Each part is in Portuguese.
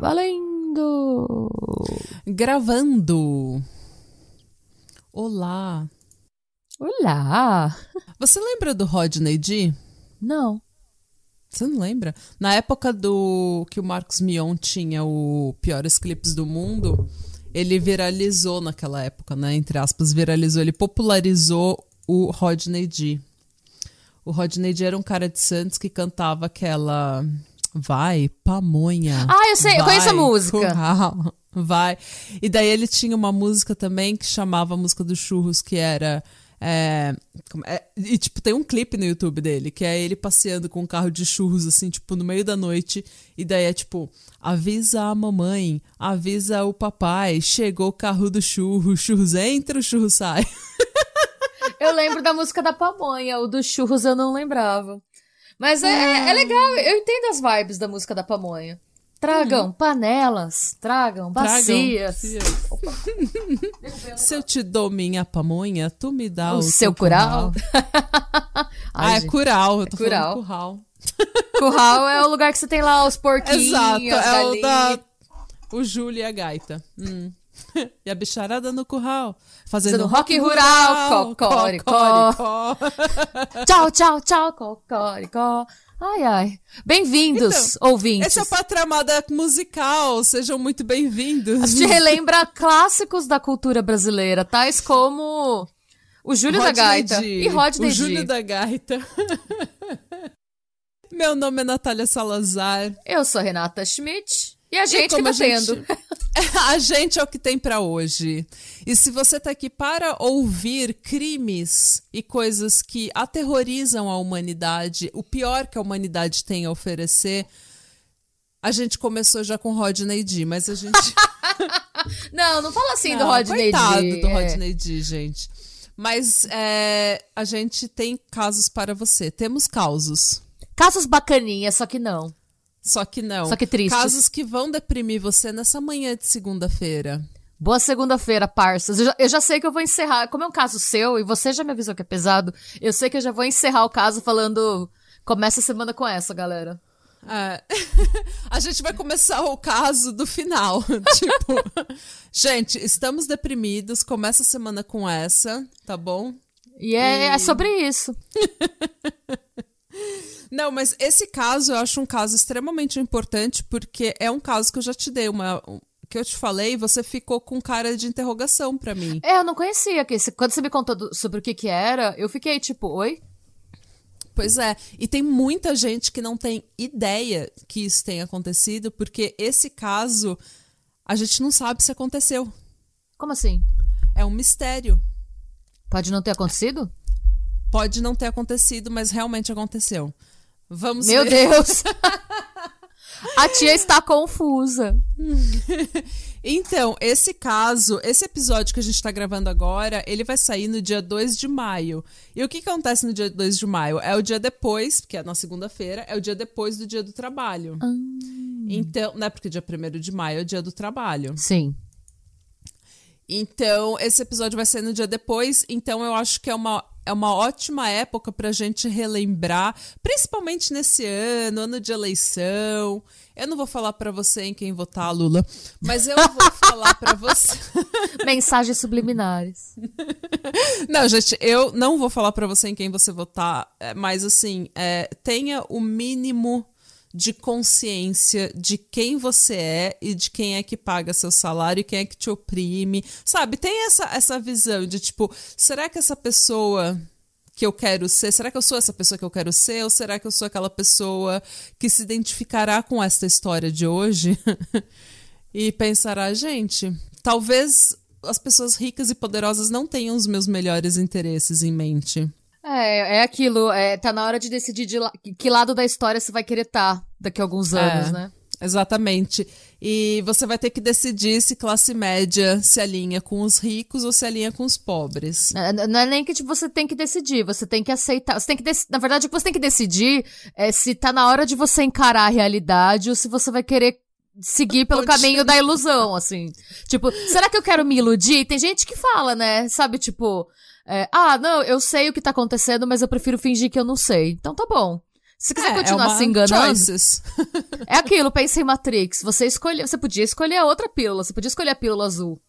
Valendo! Gravando. Olá. Olá! Você lembra do Rodney D? Não. Você não lembra? Na época do que o Marcos Mion tinha o piores clipes do mundo, ele viralizou naquela época, né? Entre aspas, viralizou. Ele popularizou o Rodney D. O Rodney D era um cara de Santos que cantava aquela Vai, pamonha. Ah, eu sei, eu vai, conheço a música. curral, vai. E daí ele tinha uma música também que chamava a música dos churros, que era. É, é, e, tipo, tem um clipe no YouTube dele, que é ele passeando com um carro de churros, assim, tipo, no meio da noite. E daí é tipo: avisa a mamãe, avisa o papai, chegou o carro do churro, churros entra, o churro sai. Eu lembro da música da pamonha, o dos churros eu não lembrava. Mas é, é legal, eu entendo as vibes da música da pamonha. Tragam panelas, tragam bacias. Se eu te dou minha pamonha, tu me dá o, o seu cural. Ah, Ai, é curral, eu tô curral. falando curral. Curral é o lugar que você tem lá os porquinhos, Exato, as é o galinhas. da. O Júlio e a gaita. Hum. E a bicharada no curral. Fazendo, Fazendo rock rural, cocoricó. cocoricó. Tchau, tchau, tchau, cocoricó. Ai, ai. Bem-vindos, ouvintes. Esse é Patramada Musical. Sejam muito bem-vindos. A gente relembra clássicos da cultura brasileira, tais como o Júlio da Rodney Gaita D. e Rodney O Júlio D. da Gaita. Meu nome é Natália Salazar. Eu sou Renata Schmidt e a gente que como tá a gente- tendo. A gente é o que tem pra hoje. E se você tá aqui para ouvir crimes e coisas que aterrorizam a humanidade, o pior que a humanidade tem a oferecer, a gente começou já com Rodney D, mas a gente Não, não fala assim do Não, Rodney coitado D. do é. Rodney D, gente. Mas é, a gente tem casos para você. Temos causos. Casos bacaninhas, só que não. Só que não. Só que tristes. Casos que vão deprimir você nessa manhã de segunda-feira. Boa segunda-feira, parças. Eu já, eu já sei que eu vou encerrar. Como é um caso seu, e você já me avisou que é pesado, eu sei que eu já vou encerrar o caso falando. Começa a semana com essa, galera. É. a gente vai começar o caso do final. tipo, gente, estamos deprimidos. Começa a semana com essa, tá bom? E é, é sobre isso. Não, mas esse caso eu acho um caso extremamente importante porque é um caso que eu já te dei uma. um- que eu te falei, você ficou com cara de interrogação pra mim. É, eu não conhecia. Que esse- quando você me contou do- sobre o que que era, eu fiquei tipo, oi? Pois é, e tem muita gente que não tem ideia que isso tenha acontecido, porque esse caso a gente não sabe se aconteceu. Como assim? É um mistério. Pode não ter acontecido? Pode não ter acontecido, mas realmente aconteceu. Vamos Meu ver. Deus! A tia está confusa. Então, esse caso, esse episódio que a gente tá gravando agora, ele vai sair no dia 2 de maio. E o que acontece no dia 2 de maio? É o dia depois, que é na segunda-feira, é o dia depois do dia do trabalho. Então, né, porque dia 1 de maio é o dia do trabalho. Sim. Então, esse episódio vai ser no dia depois, então eu acho que é uma, é uma ótima época pra gente relembrar, principalmente nesse ano, ano de eleição. Eu não vou falar pra você em quem votar, Lula, mas eu vou falar pra você. Mensagens subliminares. Não, gente, eu não vou falar pra você em quem você votar, é, mas assim, é, tenha o mínimo de consciência de quem você é e de quem é que paga seu salário e quem é que te oprime. Sabe, tem essa, essa visão de tipo, será que essa pessoa que eu quero ser, será que eu sou essa pessoa que eu quero ser ou será que eu sou aquela pessoa que se identificará com esta história de hoje e pensará, gente, talvez as pessoas ricas e poderosas não tenham os meus melhores interesses em mente. É, é aquilo. É, tá na hora de decidir de la- que lado da história você vai querer estar daqui a alguns anos, É. né? Exatamente. E você vai ter que decidir se classe média se alinha com os ricos ou se alinha com os pobres. Não é nem que tipo, você tem que decidir, você tem que aceitar. Você tem que Na verdade, o que você tem que decidir é se tá na hora de você encarar a realidade ou se você vai querer seguir pelo caminho da ilusão, assim. Tipo, será que eu quero me iludir? Tem gente que fala, né? Sabe, tipo, é, ah, não, eu sei o que tá acontecendo, mas eu prefiro fingir que eu não sei. Então tá bom. Se quiser é, continuar é se enganando. Choices. é aquilo, pensa em Matrix. Você escolhe, você podia escolher a outra pílula, você podia escolher a pílula azul.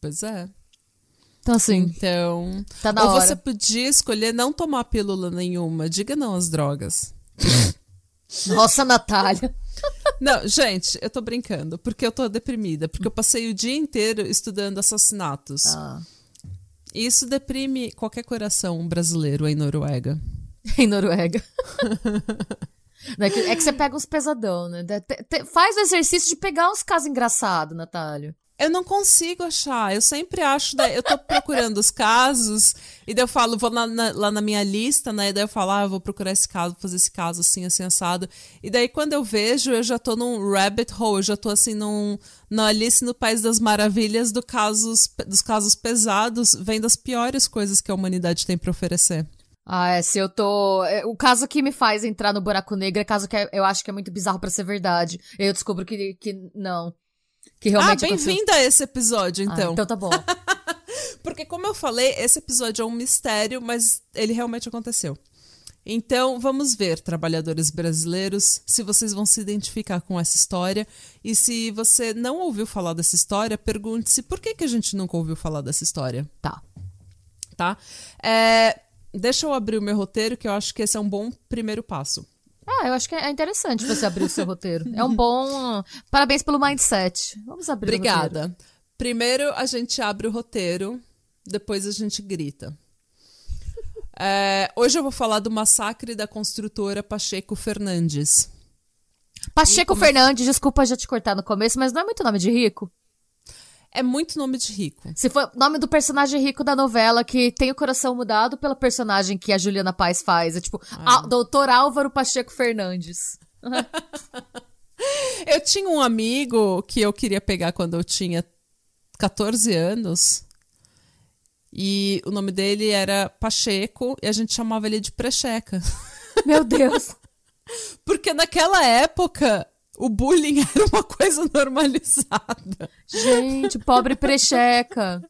Pois é. Então, assim. Então. Tá na ou hora. você podia escolher não tomar pílula nenhuma. Diga não às drogas. Nossa, Natália. Não, gente, eu tô brincando, porque eu tô deprimida, porque eu passei o dia inteiro estudando assassinatos. Ah. Isso deprime qualquer coração brasileiro em Noruega. em Noruega. é, que, é que você pega uns pesadão, né? Faz o exercício de pegar uns casos engraçados, Natália. Eu não consigo achar. Eu sempre acho. Daí, eu tô procurando os casos, e daí eu falo, vou lá na, lá na minha lista, né? E daí eu falo, ah, eu vou procurar esse caso, fazer esse caso assim, assim, assado. E daí quando eu vejo, eu já tô num rabbit hole, eu já tô assim num. Na Alice no País das Maravilhas do casos, dos casos pesados, vendo as piores coisas que a humanidade tem para oferecer. Ah, é, se eu tô. É, o caso que me faz entrar no buraco negro é caso que é, eu acho que é muito bizarro para ser verdade. Eu descubro que, que não. Que realmente. Ah, bem-vinda a esse episódio, ah, então. Ah, então tá bom. Porque, como eu falei, esse episódio é um mistério, mas ele realmente aconteceu. Então, vamos ver, trabalhadores brasileiros, se vocês vão se identificar com essa história. E se você não ouviu falar dessa história, pergunte-se por que, que a gente nunca ouviu falar dessa história. Tá. Tá? É, Deixa eu abrir o meu roteiro, que eu acho que esse é um bom primeiro passo. Ah, eu acho que é interessante você abrir o seu roteiro. É um bom. Parabéns pelo mindset. Vamos abrir Obrigada. o roteiro. Obrigada. Primeiro a gente abre o roteiro, depois a gente grita. É, hoje eu vou falar do massacre da construtora Pacheco Fernandes. Pacheco. Fernandes, desculpa já te cortar no começo, mas não é muito nome de rico? É muito nome de rico. Se for nome do personagem rico da novela que tem o coração mudado pela personagem que a Juliana Paz faz. É tipo, ah. Doutor Álvaro Pacheco Fernandes. eu tinha um amigo que eu queria pegar quando eu tinha 14 anos. E o nome dele era Pacheco e a gente chamava ele de Precheca. Meu Deus! Porque naquela época o bullying era uma coisa normalizada. Gente, pobre precheca.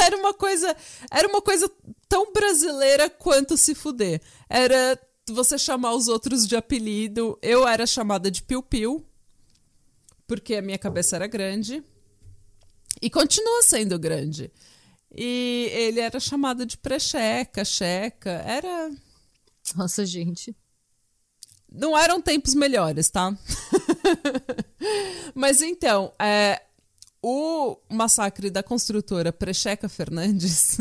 Era uma coisa, era uma coisa tão brasileira quanto se fuder. Era você chamar os outros de apelido. Eu era chamada de Piu Piu, porque a minha cabeça era grande. E continua sendo grande. E ele era chamado de precheca, checa. Era. Nossa, gente não eram tempos melhores, tá? Mas então, é, o massacre da construtora Precheca Fernandes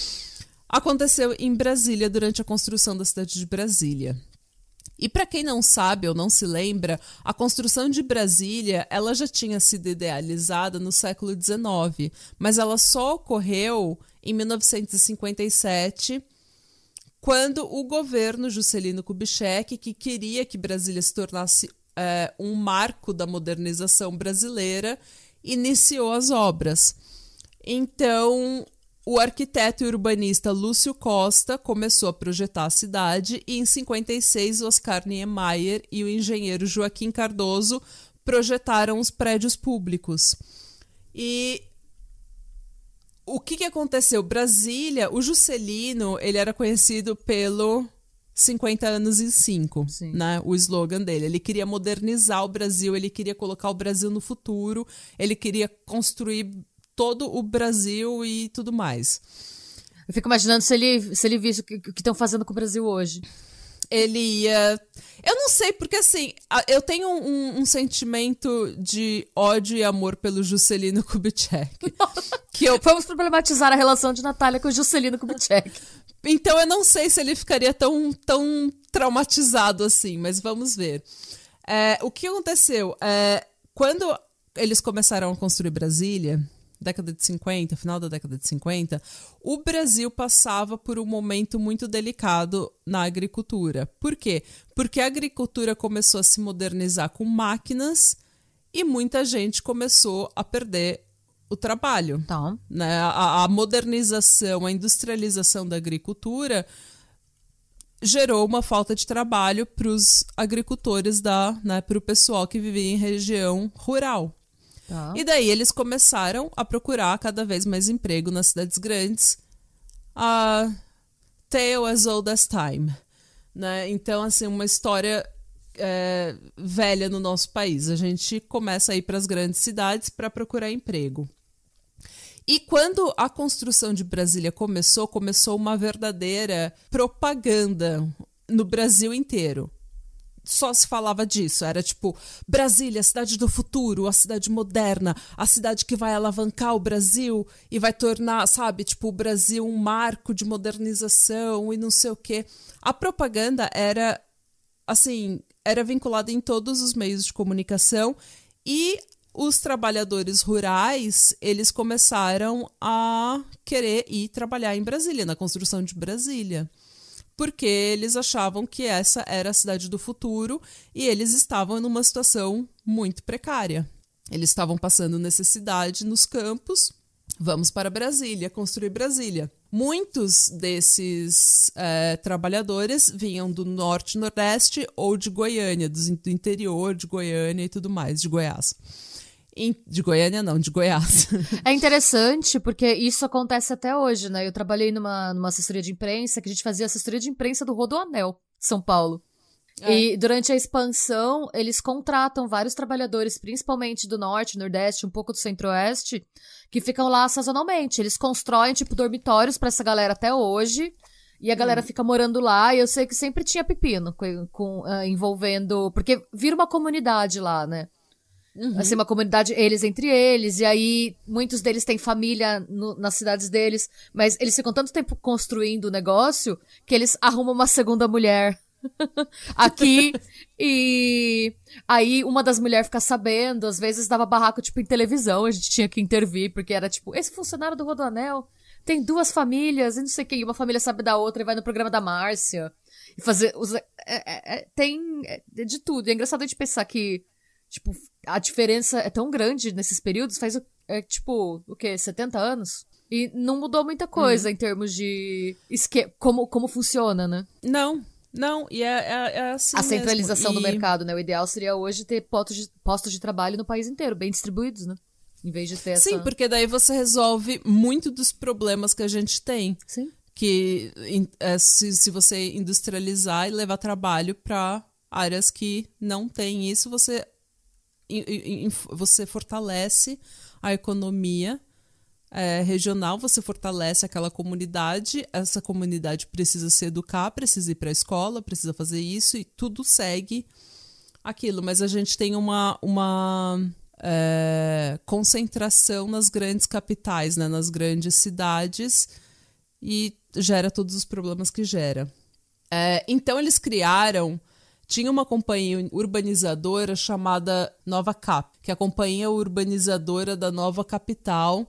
aconteceu em Brasília durante a construção da cidade de Brasília. E para quem não sabe ou não se lembra, a construção de Brasília ela já tinha sido idealizada no século XIX, mas ela só ocorreu em 1957 quando o governo Juscelino Kubitschek, que queria que Brasília se tornasse é, um marco da modernização brasileira, iniciou as obras. Então, o arquiteto e urbanista Lúcio Costa começou a projetar a cidade e em 56 Oscar Niemeyer e o engenheiro Joaquim Cardoso projetaram os prédios públicos. E o que, que aconteceu? Brasília, o Juscelino, ele era conhecido pelo 50 anos em 5, né? O slogan dele. Ele queria modernizar o Brasil, ele queria colocar o Brasil no futuro, ele queria construir todo o Brasil e tudo mais. Eu fico imaginando se ele, se ele visse o que estão fazendo com o Brasil hoje ele ia. Eu não sei, porque assim, eu tenho um, um, sentimento de ódio e amor pelo Juscelino Kubitschek. que eu... Vamos problematizar a relação de Natália com o Juscelino Kubitschek. então eu não sei se ele ficaria tão, tão traumatizado assim, mas vamos ver. É, o que aconteceu? É, quando eles começaram a construir Brasília, década de 50, final da década de 50, o Brasil passava por um momento muito delicado na agricultura. Por quê? Porque a agricultura começou a se modernizar com máquinas e muita gente começou a perder o trabalho. Tá. Né? A, a modernização, a industrialização da agricultura gerou uma falta de trabalho para os agricultores da, né, para o pessoal que vivia em região rural. Tá. E daí eles começaram a procurar cada vez mais emprego nas cidades grandes. A tale as old as time. Né? Então, assim, uma história é, velha no nosso país. A gente começa a ir para as grandes cidades para procurar emprego. E quando a construção de Brasília começou, começou uma verdadeira propaganda no Brasil inteiro. Só se falava disso. Era tipo, Brasília, a cidade do futuro, a cidade moderna, a cidade que vai alavancar o Brasil e vai tornar, sabe, tipo, o Brasil um marco de modernização e não sei o quê. A propaganda era, assim, era vinculada em todos os meios de comunicação e os trabalhadores rurais, eles começaram a querer ir trabalhar em Brasília, na construção de Brasília. Porque eles achavam que essa era a cidade do futuro e eles estavam numa situação muito precária. Eles estavam passando necessidade nos campos. Vamos para Brasília, construir Brasília. Muitos desses é, trabalhadores vinham do norte, nordeste ou de Goiânia, do interior de Goiânia e tudo mais, de Goiás. De Goiânia, não, de Goiás. É interessante porque isso acontece até hoje, né? Eu trabalhei numa, numa assessoria de imprensa que a gente fazia assessoria de imprensa do Rodoanel, São Paulo. É. E durante a expansão, eles contratam vários trabalhadores, principalmente do norte, nordeste, um pouco do centro-oeste, que ficam lá sazonalmente. Eles constroem, tipo, dormitórios para essa galera até hoje. E a galera hum. fica morando lá, e eu sei que sempre tinha pepino com, com uh, envolvendo. Porque vira uma comunidade lá, né? Uhum. Assim, uma comunidade, eles entre eles, e aí muitos deles têm família no, nas cidades deles, mas eles ficam tanto tempo construindo o negócio que eles arrumam uma segunda mulher aqui e aí uma das mulheres fica sabendo, às vezes dava barraco tipo em televisão, a gente tinha que intervir porque era tipo, esse funcionário do Rodoanel tem duas famílias e não sei quem, uma família sabe da outra e vai no programa da Márcia e fazer, usa, é, é, é tem é, de tudo. E é engraçado a gente pensar que Tipo, a diferença é tão grande nesses períodos, faz, é, tipo, o quê? 70 anos? E não mudou muita coisa uhum. em termos de esque como, como funciona, né? Não, não, e é, é, é assim A centralização mesmo. do mercado, né? O ideal seria hoje ter postos de, postos de trabalho no país inteiro, bem distribuídos, né? Em vez de ter essa... Sim, porque daí você resolve muito dos problemas que a gente tem. Sim. Que é, se, se você industrializar e levar trabalho para áreas que não têm isso, você você fortalece a economia é, regional, você fortalece aquela comunidade, essa comunidade precisa se educar, precisa ir para a escola, precisa fazer isso e tudo segue aquilo. Mas a gente tem uma, uma é, concentração nas grandes capitais, né, nas grandes cidades e gera todos os problemas que gera. É, então eles criaram tinha uma companhia urbanizadora chamada Nova Cap, que é a companhia urbanizadora da nova capital,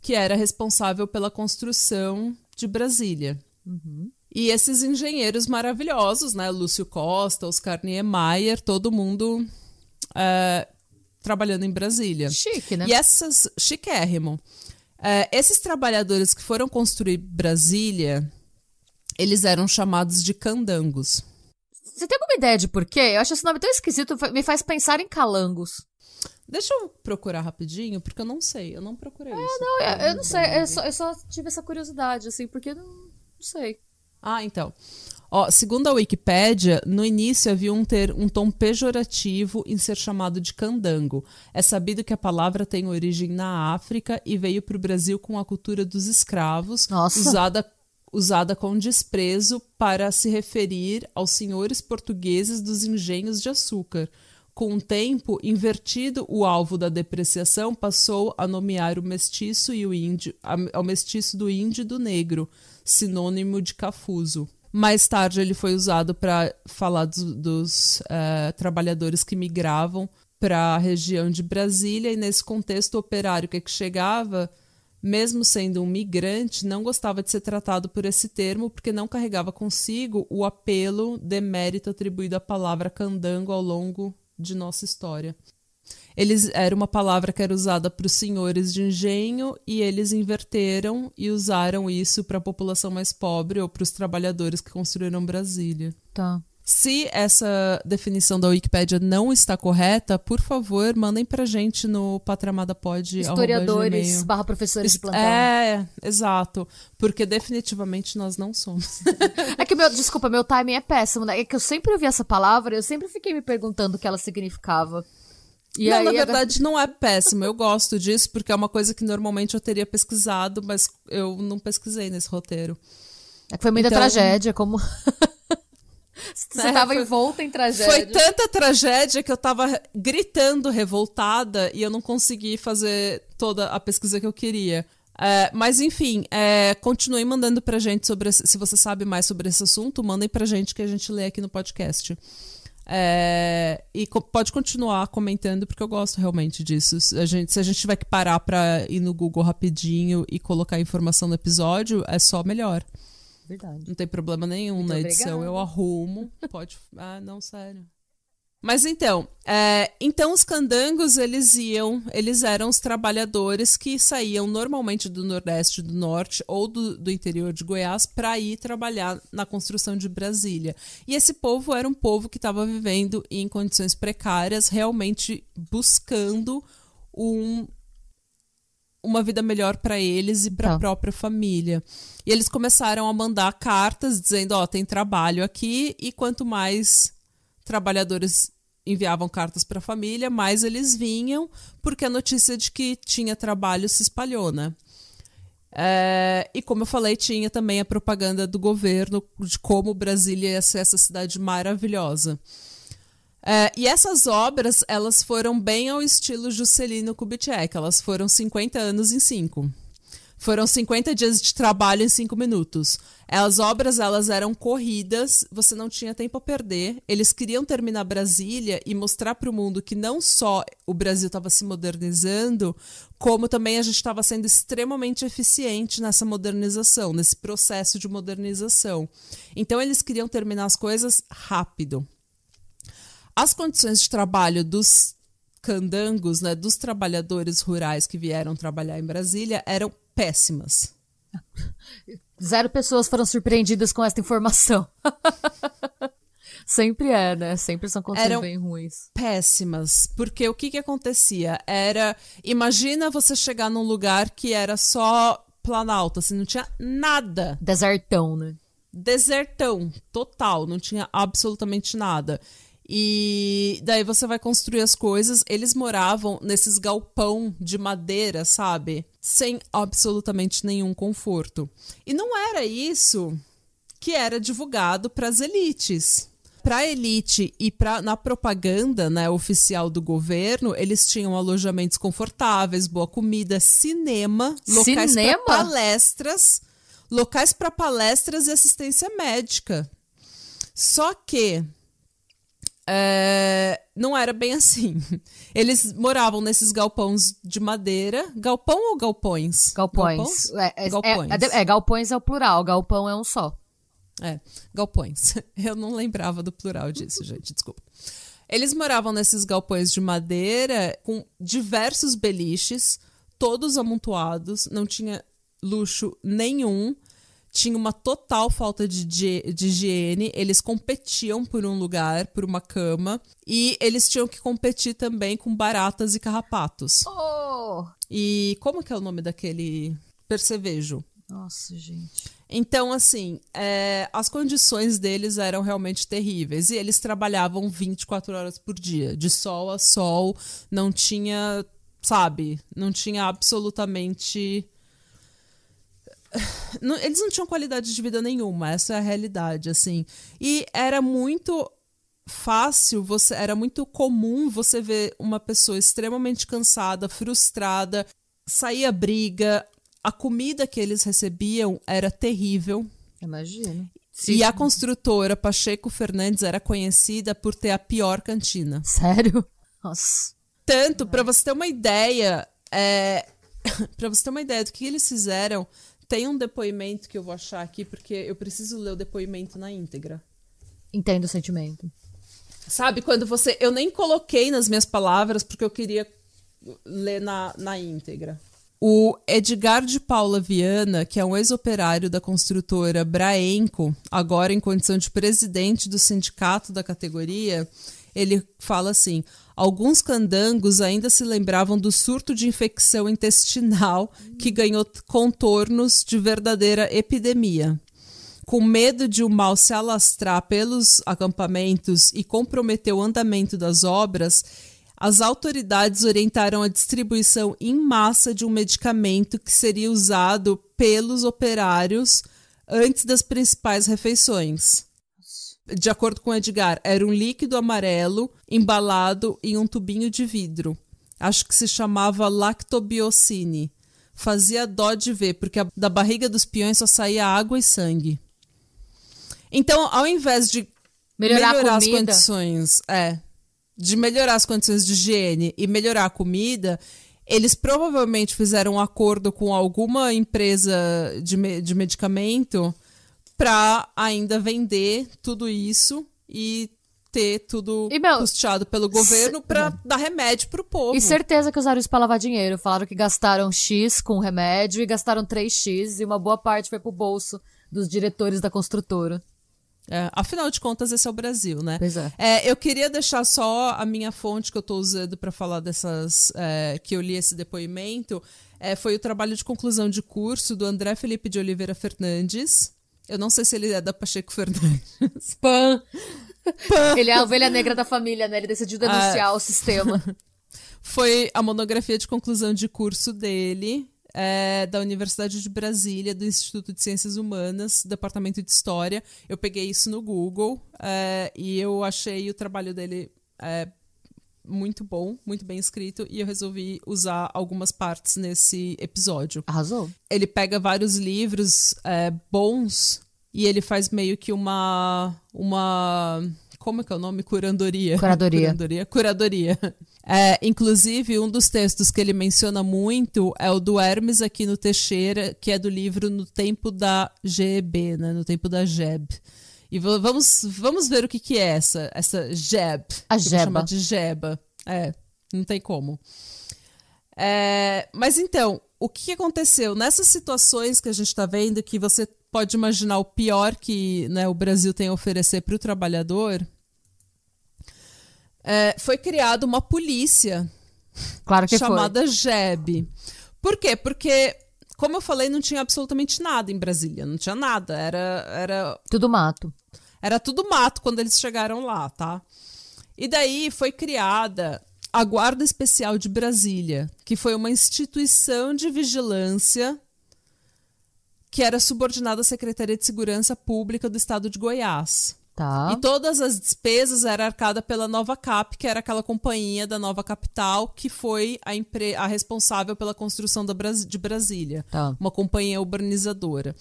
que era responsável pela construção de Brasília. Uhum. E esses engenheiros maravilhosos, né? Lúcio Costa, Oscar Niemeyer, todo mundo é, trabalhando em Brasília. Chique, né? E essas. Chiquérrimo. É, esses trabalhadores que foram construir Brasília, eles eram chamados de candangos. Você tem alguma ideia de por quê? Eu acho esse nome tão esquisito, me faz pensar em calangos. Deixa eu procurar rapidinho, porque eu não sei, eu não procurei é, isso. Não, eu, eu não sei, eu só, eu só, tive essa curiosidade, assim, porque não, não sei. Ah, então. Ó, segundo a Wikipédia, no início havia um, ter, um tom pejorativo em ser chamado de candango. É sabido que a palavra tem origem na África e veio para o Brasil com a cultura dos escravos, Nossa. usada usada com desprezo para se referir aos senhores portugueses dos engenhos de açúcar. Com o tempo, invertido o alvo da depreciação, passou a nomear o mestiço e o índio, ao mestiço do índio e do negro, sinônimo de cafuso. Mais tarde, ele foi usado para falar dos, dos uh, trabalhadores que migravam para a região de Brasília, e nesse contexto, o operário que, é que chegava, mesmo sendo um migrante, não gostava de ser tratado por esse termo, porque não carregava consigo o apelo de mérito atribuído à palavra candango ao longo de nossa história. Eles era uma palavra que era usada para os senhores de engenho e eles inverteram e usaram isso para a população mais pobre ou para os trabalhadores que construíram Brasília. Tá. Se essa definição da Wikipédia não está correta, por favor, mandem pra gente no patramadapod. Historiadores barra professores de plantão. É, exato. Porque definitivamente nós não somos. é que meu, desculpa, meu timing é péssimo, né? É que eu sempre ouvi essa palavra, eu sempre fiquei me perguntando o que ela significava. E não, aí, na verdade, não é péssimo. Eu gosto disso, porque é uma coisa que normalmente eu teria pesquisado, mas eu não pesquisei nesse roteiro. É que foi muita então... tragédia, como. Você é, tava foi, envolta em tragédia. Foi tanta tragédia que eu tava gritando revoltada e eu não consegui fazer toda a pesquisa que eu queria. É, mas enfim, é, continue mandando pra gente sobre. Se você sabe mais sobre esse assunto, mandem pra gente que a gente lê aqui no podcast. É, e co pode continuar comentando, porque eu gosto realmente disso. A gente, se a gente tiver que parar pra ir no Google rapidinho e colocar informação no episódio, é só melhor. Verdade. Não tem problema nenhum Muito na edição. Obrigada. Eu arrumo. Pode. Ah, não, sério. Mas então, é, então os candangos eles iam, eles eram os trabalhadores que saíam normalmente do Nordeste, do Norte ou do, do interior de Goiás para ir trabalhar na construção de Brasília. E esse povo era um povo que estava vivendo em condições precárias, realmente buscando um, uma vida melhor para eles e para a tá. própria família. E eles começaram a mandar cartas dizendo: ó, oh, tem trabalho aqui, e quanto mais trabalhadores enviavam cartas para a família, mais eles vinham, porque a notícia de que tinha trabalho se espalhou, né? É, e como eu falei, tinha também a propaganda do governo de como Brasília ia ser essa cidade maravilhosa. É, e essas obras, elas foram bem ao estilo Juscelino Kubitschek, elas foram 50 anos em 5. Foram 50 dias de trabalho em 5 minutos. As obras, elas eram corridas, você não tinha tempo a perder. Eles queriam terminar Brasília e mostrar para o mundo que não só o Brasil estava se modernizando, como também a gente estava sendo extremamente eficiente nessa modernização, nesse processo de modernização. Então, eles queriam terminar as coisas rápido. As condições de trabalho dos candangos, né, dos trabalhadores rurais que vieram trabalhar em Brasília, eram péssimas. Zero pessoas foram surpreendidas com esta informação. Sempre é, né? Sempre são condições bem ruins. Péssimas. Porque o que que acontecia? Era. Imagina você chegar num lugar que era só planalto, assim, não tinha nada. Desertão, né? Desertão, total, não tinha absolutamente nada. E daí você vai construir as coisas. Eles moravam nesses galpão de madeira, sabe? Sem absolutamente nenhum conforto. E não era isso que era divulgado para as elites. Para a elite e pra, na propaganda né, oficial do governo, eles tinham alojamentos confortáveis, boa comida, cinema, locais para palestras, locais para palestras e assistência médica. Só que é, não era bem assim. Eles moravam nesses galpões de madeira. Galpão ou galpões? Galpões. galpões? É, é, galpões. É, é, galpões é o plural, galpão é um só. É, galpões. Eu não lembrava do plural disso, gente, desculpa. Eles moravam nesses galpões de madeira com diversos beliches, todos amontoados, não tinha luxo nenhum tinha uma total falta de, de, de, higiene, eles competiam por um lugar, por uma cama, e eles tinham que competir também com baratas e carrapatos. Oh! E como que é o nome daquele percevejo? Nossa, gente. Então, assim, é, as condições deles eram realmente terríveis. E eles trabalhavam 24 horas por dia, de sol a sol. Não tinha, sabe, não tinha absolutamente não, eles não tinham qualidade de vida nenhuma, essa é a realidade, assim. E era muito fácil, você era muito comum você ver uma pessoa extremamente cansada, frustrada, saía briga, a comida que eles recebiam era terrível. Imagino. E a construtora Pacheco Fernandes era conhecida por ter a pior cantina. Sério? Nossa. Tanto, pra você ter uma ideia, é... pra você ter uma ideia do que eles fizeram, tem um depoimento que eu vou achar aqui, porque eu preciso ler o depoimento na íntegra. Entendo o sentimento. Sabe, quando você. Eu nem coloquei nas minhas palavras porque eu queria ler na, na íntegra. O Edgar de Paula Viana, que é um ex-operário da construtora Braenco, agora em condição de presidente do sindicato da categoria, ele fala assim: alguns candangos ainda se lembravam do surto de infecção intestinal que ganhou contornos de verdadeira epidemia com medo de o mal se alastrar pelos acampamentos e comprometer o andamento das obras, as autoridades orientaram a distribuição em massa de um medicamento que seria usado pelos operários antes das principais refeições. De acordo com Edgar, era um líquido amarelo embalado em um tubinho de vidro. Acho que se chamava lactobiocine. Fazia dó de ver, porque da barriga dos peões só saía água e sangue. Então, ao invés de Melhorar, melhorar a as condições, é, de melhorar as condições de higiene e melhorar a comida, eles provavelmente fizeram um acordo com alguma empresa de, me- de medicamento para ainda vender tudo isso e ter tudo E, meu, custeado pelo governo para dar remédio pro povo. E certeza que usaram isso pra lavar dinheiro. Falaram que gastaram X com remédio e gastaram 3X e uma boa parte foi pro bolso dos diretores da construtora. É, afinal de contas, esse é o Brasil, né? Pois é. É, eu queria deixar só a minha fonte que eu estou usando para falar dessas. é, que eu li esse depoimento. é, foi o trabalho de conclusão de curso do André Felipe de Oliveira Fernandes. Eu não sei se ele é da Pacheco Fernandes. Pan! Ele é a ovelha negra da família, né? Ele decidiu denunciar o sistema. Foi a monografia de conclusão de curso dele, é, da Universidade de Brasília, do Instituto de Ciências Humanas, Departamento de História. Eu peguei isso no Google é, e eu achei o trabalho dele é, muito bom, muito bem escrito, e eu resolvi usar algumas partes nesse episódio. Arrasou. Ele pega vários livros é, bons e ele faz meio que uma. uma como é que é o nome? Curandoria. Curadoria. Curadoria. Curadoria. É, inclusive, um dos textos que ele menciona muito é o do Hermes Aquino Teixeira, que é do livro No Tempo da GEB, né? No Tempo da JEB. E vamos, vamos ver o que, que é essa, essa JEB. A que jeba. chamar de jeba. É, não tem como. É, mas então, o que aconteceu? Nessas situações que a gente está vendo, que você pode imaginar o pior que né, o Brasil tem a oferecer para o trabalhador, é, foi criada uma polícia Claro que chamada JEB. Por quê? Porque, como eu falei, não tinha absolutamente nada em Brasília. Não tinha nada. Era, era. Tudo mato. era tudo mato quando eles chegaram lá, tá? E daí foi criada a Guarda Especial de Brasília, que foi uma instituição de vigilância que era subordinada à Secretaria de Segurança Pública do Estado de Goiás. Tá. E todas as despesas eram arcadas pela Nova Cap, que era aquela companhia da Nova Capital, que foi a, empre- a responsável pela construção da Bras- de Brasília Tá. uma companhia urbanizadora.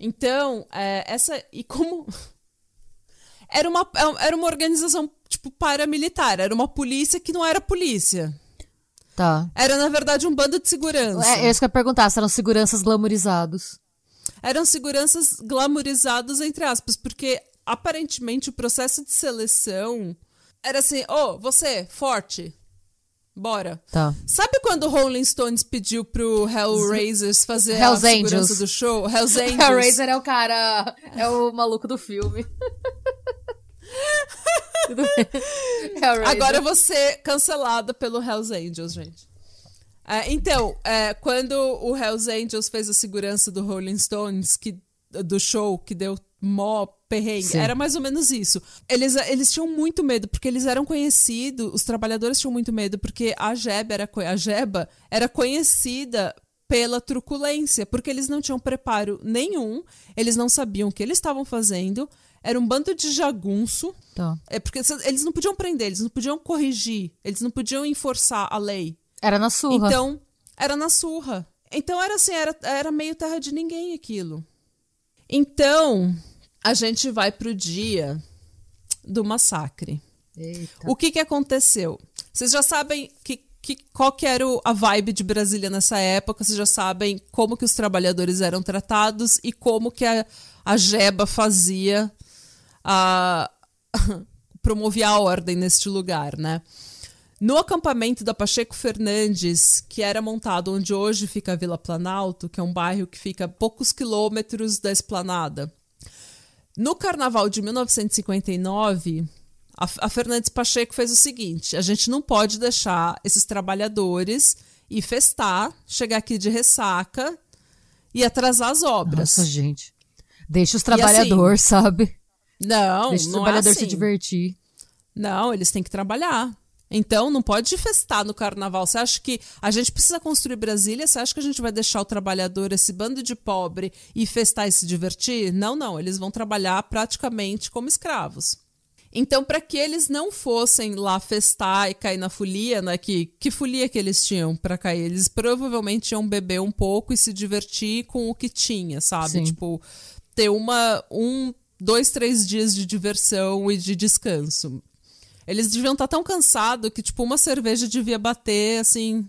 Então, é, essa. E como. Era uma, era uma organização, tipo, paramilitar. Era uma polícia que não era polícia. Tá. Era, na verdade, um bando de segurança. É, é isso que eu ia perguntar, se eram seguranças glamorizados. Eram seguranças glamorizados, entre aspas, porque aparentemente o processo de seleção era assim: ô, você, forte, bora. Tá. Sabe quando o Rolling Stones pediu pro Hellraisers fazer Hells a segurança Angels. do show? Hells Angels. Hellraiser é o cara. É o maluco do filme. Agora ser cancelada pelo Hells Angels, gente. É, então, é, quando o Hells Angels fez a segurança do Rolling Stones, que, do show, que deu mó perrengue, Sim. era mais ou menos isso. Eles, eles tinham muito medo, porque eles eram conhecidos, os trabalhadores tinham muito medo, porque a Jeba era, a Jeba era conhecida pela truculência, porque eles não tinham preparo nenhum, eles não sabiam o que eles estavam fazendo, era um bando de jagunço, Tá. é porque eles não podiam prender, eles não podiam corrigir, eles não podiam enforçar a lei. Era na surra. Então, era na surra. Então era assim, era, era meio terra de ninguém aquilo. Então, a gente vai pro dia do massacre. Eita. O que que aconteceu? Vocês já sabem que, que, qual que era a vibe de Brasília nessa época, vocês já sabem como que os trabalhadores eram tratados e como que a, a Jeba fazia a promovia a ordem neste lugar, né? No acampamento da Pacheco Fernandes, que era montado onde hoje fica a Vila Planalto, que é um bairro que fica a poucos quilômetros da esplanada. No carnaval de 1959, a, a Fernandes Pacheco fez o seguinte: a gente não pode deixar esses trabalhadores ir festar, chegar aqui de ressaca e atrasar as obras. Nossa, gente. Deixa os trabalhadores, assim, sabe? Não, Deixa o não trabalhador é assim. se divertir. Não, eles têm que trabalhar. Então, não pode festar no carnaval. Você acha que a gente precisa construir Brasília? Você acha que a gente vai deixar o trabalhador, esse bando de pobre, ir festar e se divertir? Não, não. Eles vão trabalhar praticamente como escravos. Então, para que eles não fossem lá festar e cair na folia, né? Que, que folia que eles tinham para cair? Eles provavelmente iam beber um pouco e se divertir com o que tinha, sabe? Sim. Tipo, ter uma, um, dois, três dias de diversão e de descanso. Eles deviam estar tão cansados que, tipo, uma cerveja devia bater, assim,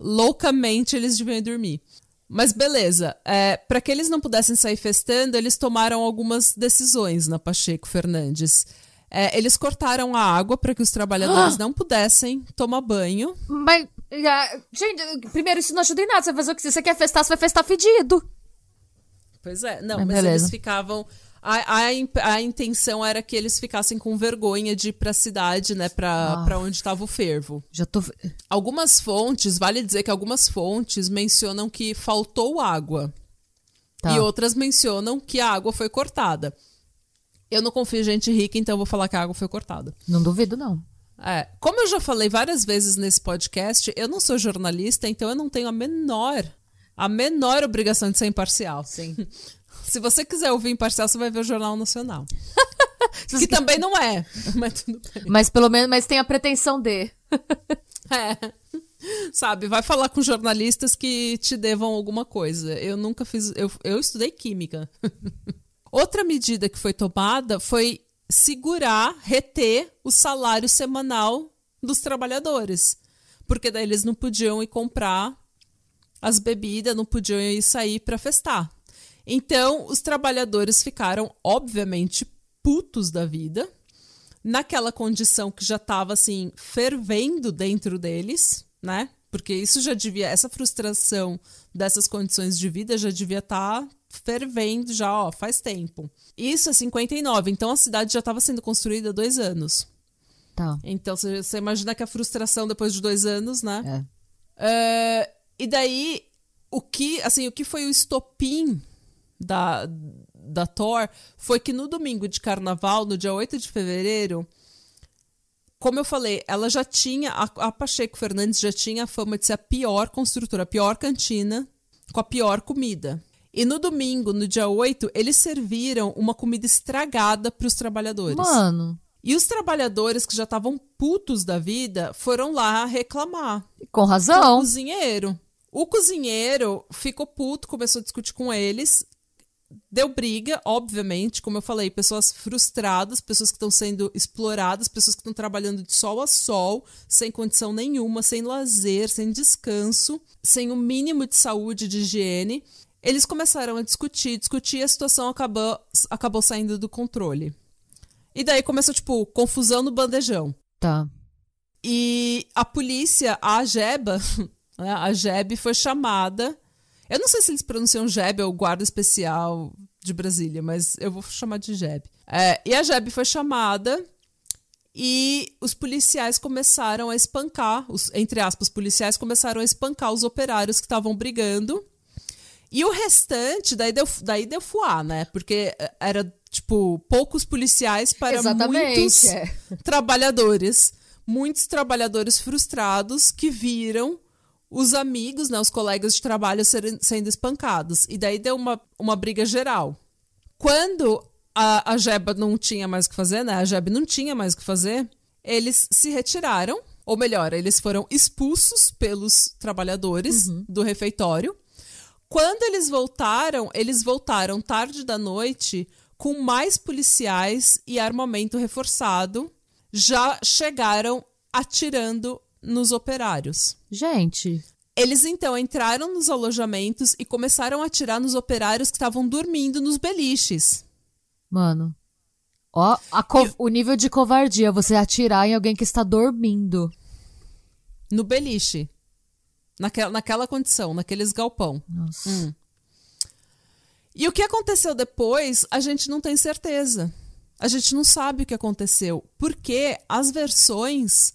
loucamente eles deviam ir dormir. Mas beleza, é, para que eles não pudessem sair festando, eles tomaram algumas decisões na Pacheco Fernandes. É, eles cortaram a água para que os trabalhadores não pudessem tomar banho. Mas, ah, gente, primeiro, isso não ajuda em nada. Você vai fazer o que você quer festar, você vai festar fedido. Pois é, não, Mas mas, eles ficavam. A, a, a intenção era que eles ficassem com vergonha de ir pra cidade, né? Pra, Ah. pra onde estava o fervo. Já tô. Algumas fontes, vale dizer que algumas fontes mencionam que faltou água. Tá. E outras mencionam que a água foi cortada. Eu não confio em gente rica, então vou falar que a água foi cortada. Não duvido, não. É, como eu já falei várias vezes nesse podcast, eu não sou jornalista, então eu não tenho a menor, a menor obrigação de ser imparcial. Sim. Se você quiser ouvir imparcial, você vai ver o Jornal Nacional. Que também não é, mas tudo bem. Mas pelo menos mas tem a pretensão de. É. Sabe, vai falar com jornalistas que te devam alguma coisa. Eu nunca fiz. Eu, eu estudei química. Outra medida que foi tomada foi segurar, reter o salário semanal dos trabalhadores. Porque daí eles não podiam ir comprar as bebidas, não podiam ir sair para festar. Então, os trabalhadores ficaram, obviamente, putos da vida, naquela condição que já estava assim fervendo dentro deles, né? Porque isso já devia, essa frustração dessas condições de vida já devia estar fervendo já, ó, faz tempo. Isso é 59, então a cidade já estava sendo construída há dois anos. Tá. Então você imagina que a frustração depois de dois anos, né? É. É, e daí, o que, assim, o que foi o estopim da, da Thor foi que no domingo de carnaval, no dia 8 de fevereiro, como eu falei, ela já tinha, a, a Pacheco Fernandes já tinha a fama de ser a pior construtora, a pior cantina, com a pior comida. E no domingo, no dia 8, eles serviram uma comida estragada para os trabalhadores. Mano, E os trabalhadores que já estavam putos da vida foram lá reclamar com com o razão. cozinheiro. O cozinheiro ficou puto, começou a discutir com eles, deu briga, obviamente, como eu falei, pessoas frustradas, pessoas que estão sendo exploradas, pessoas que estão trabalhando de sol a sol, sem condição nenhuma, sem lazer, sem descanso, sem o mínimo de saúde, de higiene. Eles começaram a discutir, discutir, e a situação acabou, acabou saindo do controle. E daí começou, tipo, confusão no bandejão. Tá. E a polícia, a Jeba, né, a JEB foi chamada. Eu não sei se eles pronunciam JEB ou Guarda Especial de Brasília, mas eu vou chamar de JEB. É, e a JEB foi chamada e os policiais começaram a espancar, os, entre aspas, policiais começaram a espancar os operários que estavam brigando. E o restante, daí deu, daí deu fuá, né? Porque eh, era, tipo, poucos policiais para Exatamente. muitos é. trabalhadores, muitos trabalhadores frustrados que viram os amigos, né, os colegas de trabalho serem, sendo espancados. E daí deu uma, uma briga geral. Quando a, a Jeba não tinha mais o que fazer, né? A Jeb não tinha mais o que fazer, eles se retiraram, ou melhor, eles foram expulsos pelos trabalhadores do refeitório. Quando eles voltaram, eles voltaram tarde da noite com mais policiais e armamento reforçado. Já chegaram atirando nos operários. Gente. Eles então entraram nos alojamentos e começaram a atirar nos operários que estavam dormindo nos beliches. Mano. Ó, co- o nível de covardia, você atirar em alguém que está dormindo. No beliche. Naquela, naquela condição, naqueles galpão. Nossa. Hum. E o que aconteceu depois, a gente não tem certeza. A gente não sabe o que aconteceu. Porque as versões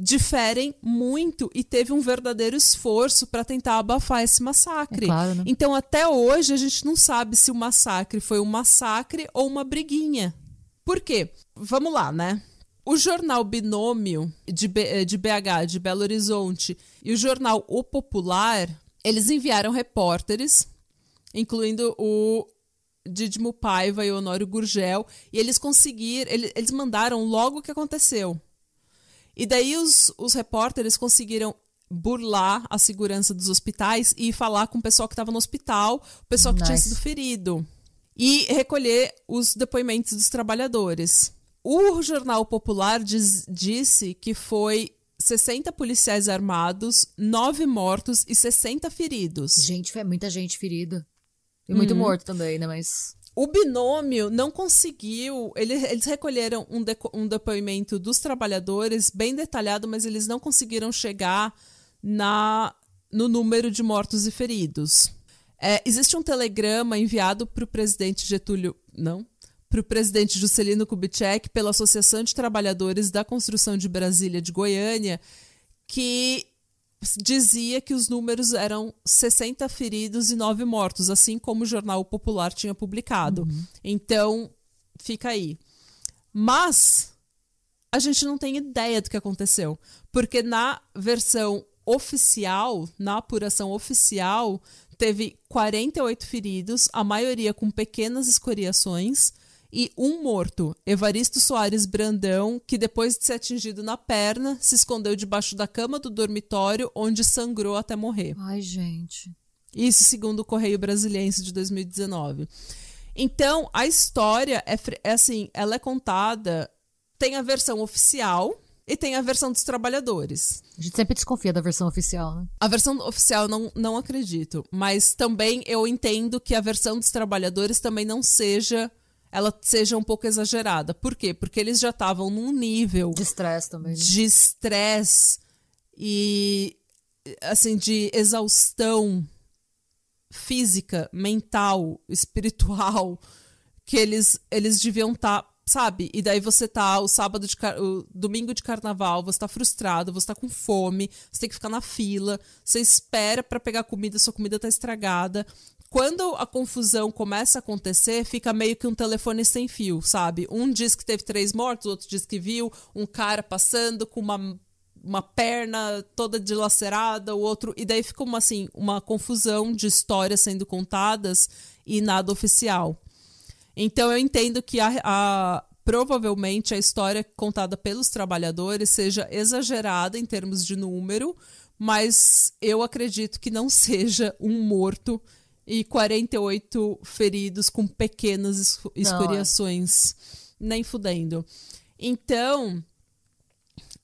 diferem muito e teve um verdadeiro esforço para tentar abafar esse massacre. É claro, né? Então, até hoje, a gente não sabe se o massacre foi um massacre ou uma briguinha. Por quê? Vamos lá, né? O jornal Binômio de, B- eh, de BH, de Belo Horizonte, e o jornal O Popular, eles enviaram repórteres, incluindo o Didimo Paiva e o Honório Gurgel, e eles conseguiram, ele- eles mandaram logo o que aconteceu. E daí os, os repórteres conseguiram burlar a segurança dos hospitais e falar com o pessoal que estava no hospital, o pessoal que tinha Nice. sido ferido. E recolher os depoimentos dos trabalhadores. O Jornal Popular diz- disse que foi 60 policiais armados, 9 mortos e 60 feridos. Gente, foi muita gente ferida. E muito Uhum. morto também, né? Mas. O binômio não conseguiu. ele- Eles recolheram um, um depoimento dos trabalhadores bem detalhado, mas eles não conseguiram chegar na, no número de mortos e feridos. É, existe um telegrama enviado para o presidente Getúlio. Não? Para o presidente Juscelino Kubitschek pela Associação de Trabalhadores da Construção de Brasília de Goiânia, que dizia que os números eram 60 feridos e 9 mortos, assim como o Jornal Popular tinha publicado. Então, fica aí. Mas a gente não tem ideia do que aconteceu, porque na versão oficial, na apuração oficial, teve 48 feridos, a maioria com pequenas escoriações e um morto, Evaristo Soares Brandão, que depois de ser atingido na perna, se escondeu debaixo da cama do dormitório, onde sangrou até morrer. Ai, gente. Isso segundo o Correio Brasiliense de 2019. Então, a história é, é assim, ela é contada, tem a versão oficial e tem a versão dos trabalhadores. A gente sempre desconfia da versão oficial, né? A versão oficial eu não, não acredito, mas também eu entendo que a versão dos trabalhadores também não seja, ela seja um pouco exagerada. Por quê? Porque eles já estavam num nível De estresse também. né? de estresse e assim de exaustão física, mental, espiritual que eles eles deviam estar, sabe? E daí você tá o sábado de car- o domingo de carnaval, você tá frustrado, você tá com fome, você tem que ficar na fila, você espera pra pegar comida, sua comida tá estragada. Quando a confusão começa a acontecer, fica meio que um telefone sem fio, sabe? Um diz que teve três mortos, outro diz que viu um cara passando com uma, uma perna toda dilacerada, o outro. E daí fica uma, assim, uma confusão de histórias sendo contadas e nada oficial. Então eu entendo que a, a- provavelmente a história contada pelos trabalhadores seja exagerada em termos de número, mas eu acredito que não seja um morto e 48 feridos com pequenas es- escoriações, nem fudendo. Então,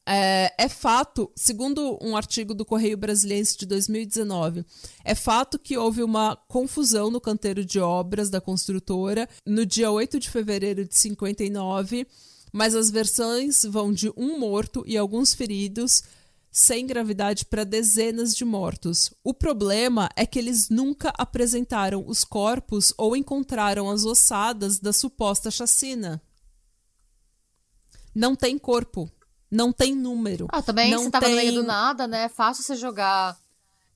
é, é fato, segundo um artigo do Correio Brasiliense de 2019, é fato que houve uma confusão no canteiro de obras da construtora no dia 8 de fevereiro de 59, mas as versões vão de um morto e alguns feridos, sem gravidade para dezenas de mortos. O problema é que eles nunca apresentaram os corpos ou encontraram as ossadas da suposta chacina. Não tem corpo. Não tem número. Ah, também não você tava no meio tem- do nada, né? É fácil você jogar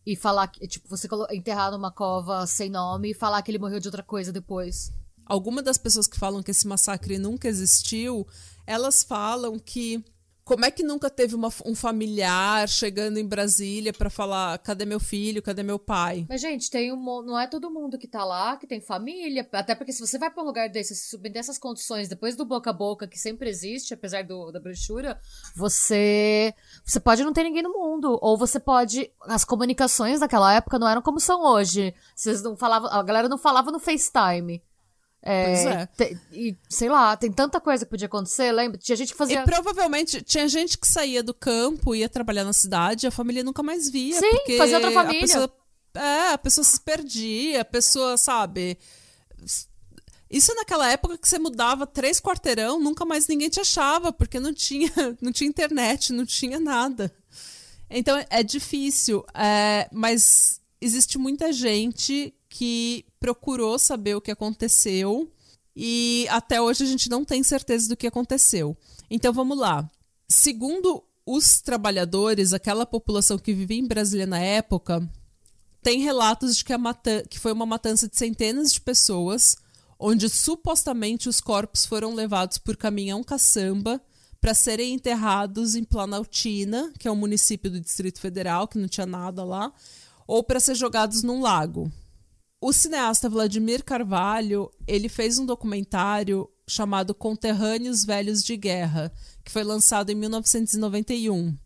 e falar que, tipo, você enterrar numa cova sem nome e falar que ele morreu de outra coisa depois. Algumas das pessoas que falam que esse massacre nunca existiu, elas falam que como é que nunca teve uma- um familiar chegando em Brasília pra falar cadê meu filho, cadê meu pai? Mas, gente, tem um, não é todo mundo que tá lá que tem família. Até porque se você vai pra um lugar desse, se submeter essas condições, depois do boca a boca, que sempre existe, apesar do, da brochura, você. Você pode não ter ninguém no mundo. Ou você pode. As comunicações daquela época não eram como são hoje. Vocês não falavam. A galera não falava no FaceTime. É, Pois é. te- e, sei lá, tem tanta coisa que podia acontecer, lembra? Tinha gente que fazia. E provavelmente tinha gente que saía do campo, ia trabalhar na cidade, a família nunca mais via. Sim, fazia outra a família. pessoa- é, a pessoa se perdia, a pessoa, sabe. Isso naquela época que você mudava três quarteirão, nunca mais ninguém te achava, porque não tinha, não tinha internet, não tinha nada. Então é difícil, é, mas existe muita gente que procurou saber o que aconteceu e até hoje a gente não tem certeza do que aconteceu. Então vamos lá. Segundo os trabalhadores, aquela população que vivia em Brasília na época, tem relatos de que, que foi uma matança de centenas de pessoas, onde supostamente os corpos foram levados por caminhão caçamba para serem enterrados em Planaltina, que é um município do Distrito Federal, que não tinha nada lá, ou para ser jogados num lago. O cineasta Vladimir Carvalho, ele fez um documentário chamado Conterrâneos Velhos de Guerra, que foi lançado em 1991.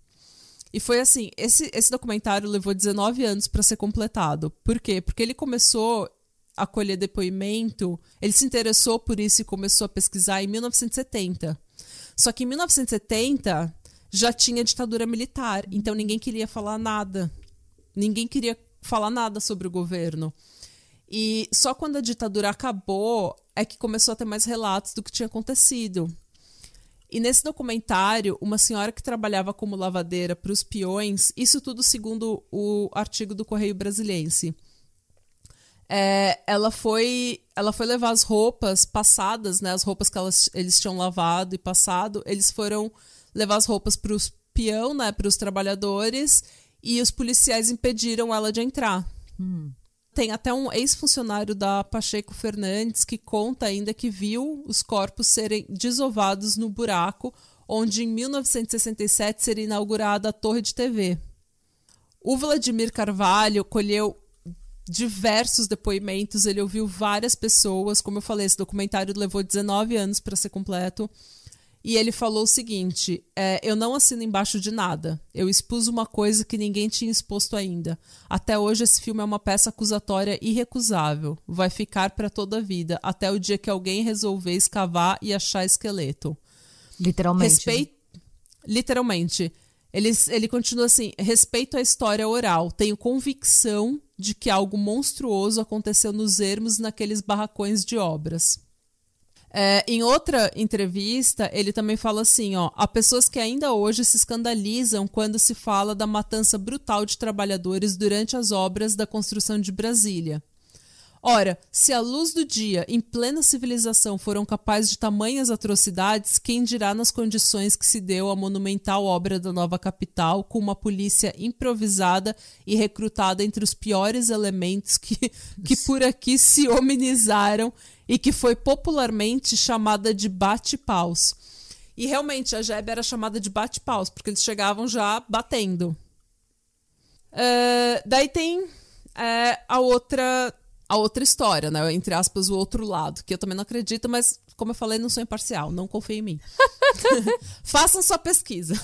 E foi assim, esse, esse documentário levou 19 anos para ser completado. Por quê? Porque ele começou a colher depoimento, ele se interessou por isso e começou a pesquisar em 1970. Só que em 1970 já tinha ditadura militar, então ninguém queria falar nada. Ninguém queria falar nada sobre o governo. E só quando a ditadura acabou é que começou a ter mais relatos do que tinha acontecido. E nesse documentário, uma senhora que trabalhava como lavadeira para os peões, isso tudo segundo o artigo do Correio Brasiliense. É, ela foi ela foi levar as roupas passadas, né, as roupas que elas, eles tinham lavado e passado, eles foram levar as roupas para os peão, né, para os trabalhadores, e os policiais impediram ela de entrar. Tem até um ex-funcionário da Pacheco Fernandes que conta ainda que viu os corpos serem desovados no buraco onde em 1967 seria inaugurada a torre de TV. O Vladimir Carvalho colheu diversos depoimentos, ele ouviu várias pessoas, como eu falei, esse documentário levou 19 anos para ser completo. E ele falou o seguinte: é, eu não assino embaixo de nada. Eu expus uma coisa que ninguém tinha exposto ainda. Até hoje, esse filme é uma peça acusatória irrecusável. Vai ficar para toda a vida, até o dia que alguém resolver escavar e achar esqueleto. Literalmente. né? Respeito. Literalmente. Ele, ele continua assim: respeito à história oral. Tenho convicção de que algo monstruoso aconteceu nos ermos naqueles barracões de obras. É, em outra entrevista, ele também fala assim: ó, há pessoas que ainda hoje se escandalizam quando se fala da matança brutal de trabalhadores durante as obras da construção de Brasília. Ora, se à luz do dia, em plena civilização, foram capazes de tamanhas atrocidades, quem dirá nas condições que se deu a monumental obra da nova capital, com uma polícia improvisada e recrutada entre os piores elementos que, que por aqui se hominizaram e que foi popularmente chamada de bate-paus. E realmente a Jebe era chamada de bate-paus, porque eles chegavam já batendo. É, daí tem é, a outra a outra história, né? Entre aspas, o outro lado, que eu também não acredito, mas como eu falei, não sou imparcial, não confio em mim. Façam sua pesquisa.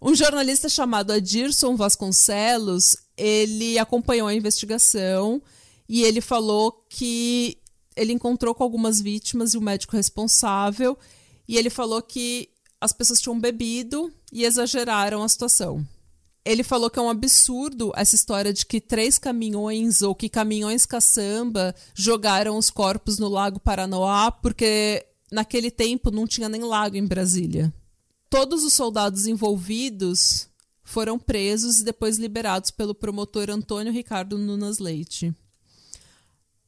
um jornalista chamado Adirson Vasconcelos, ele acompanhou a investigação e ele falou que ele encontrou com algumas vítimas e o médico responsável, e ele falou que as pessoas tinham bebido e exageraram a situação. Ele falou que é um absurdo essa história de que três caminhões ou que caminhões caçamba jogaram os corpos no Lago Paranoá, porque naquele tempo não tinha nem lago em Brasília. Todos os soldados envolvidos foram presos e depois liberados pelo promotor Antônio Ricardo Nunas Leite.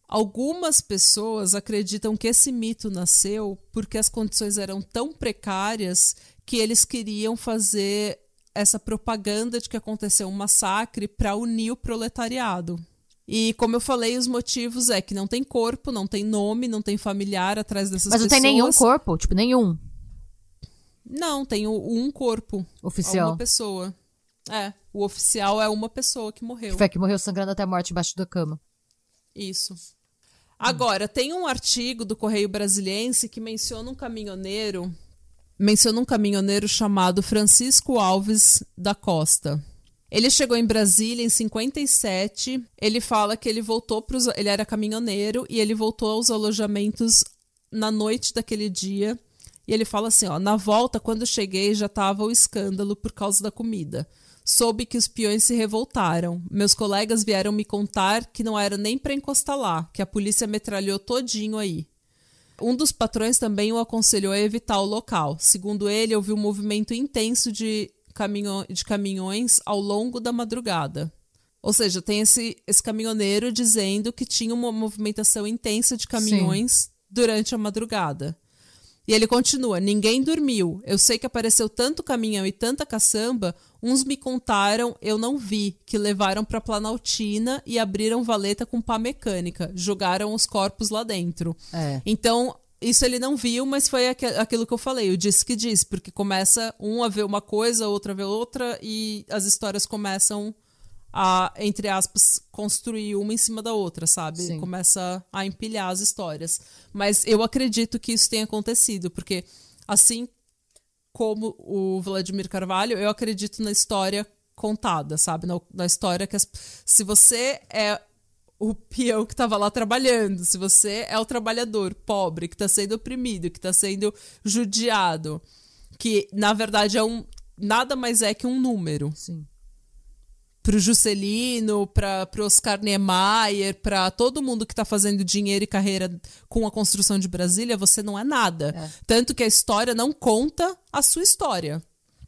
Algumas pessoas acreditam que esse mito nasceu porque as condições eram tão precárias que eles queriam fazer essa propaganda de que aconteceu um massacre para unir o proletariado. E como eu falei, os motivos é que não tem corpo, não tem nome, não tem familiar atrás dessas Mas não pessoas. tem nenhum corpo, tipo, nenhum Não, tem um corpo. oficial. Uma pessoa. É, o oficial é uma pessoa que morreu. Que foi que morreu sangrando até a morte debaixo da cama. Isso. Agora, tem um artigo do Correio Brasiliense que menciona um caminhoneiro, menciona um caminhoneiro chamado Francisco Alves da Costa. Ele chegou em Brasília em 57. Ele fala que ele voltou para os. Ele era caminhoneiro e ele voltou aos alojamentos na noite daquele dia. E ele fala assim: ó, na volta, quando cheguei, já estava o escândalo por causa da comida. Soube que os peões se revoltaram. Meus colegas vieram me contar que não era nem para encostar lá, que a polícia metralhou todinho aí. Um dos patrões também o aconselhou a evitar o local. Segundo ele, houve um movimento intenso de, caminho de caminhões ao longo da madrugada. Ou seja, tem esse, esse caminhoneiro dizendo que tinha uma movimentação intensa de caminhões Sim. durante a madrugada. E ele continua: ninguém dormiu. Eu sei que apareceu tanto caminhão e tanta caçamba. Uns me contaram, eu não vi, que levaram para Planaltina e abriram valeta com pá mecânica. Jogaram os corpos lá dentro. É. Então, isso ele não viu, mas foi aquilo que eu falei, o disse que diz, porque começa um a ver uma coisa, outro a ver outra, e as histórias começam a, entre aspas, construir uma em cima da outra, sabe? Sim. Começa a empilhar as histórias. Mas eu acredito que isso tenha acontecido, porque assim como o Vladimir Carvalho, eu acredito na história contada, sabe? Na, na história que as, se você é o peão que estava lá trabalhando, se você é o trabalhador pobre que está sendo oprimido, que está sendo judiado, que na verdade é um nada mais é que um número. Sim pro Juscelino, para pro Oscar Niemeyer, para todo mundo que está fazendo dinheiro e carreira com a construção de Brasília, você não é nada. É. Tanto que a história não conta a sua história.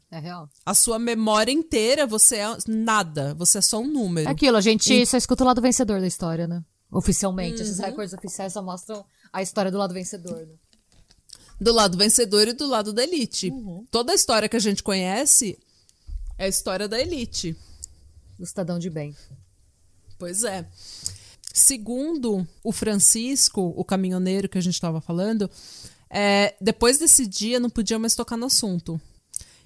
É real. A sua memória inteira, você é nada. Você é só um número. É aquilo, a gente e... só escuta o lado vencedor da história, né? Oficialmente. Uhum. Esses recordes oficiais só mostram a história do lado vencedor, né? Do lado vencedor e do lado da elite. Uhum. Toda a história que a gente conhece é a história da elite do cidadão de bem. Pois é. Segundo o Francisco, o caminhoneiro que a gente estava falando, é, depois desse dia não podia mais tocar no assunto.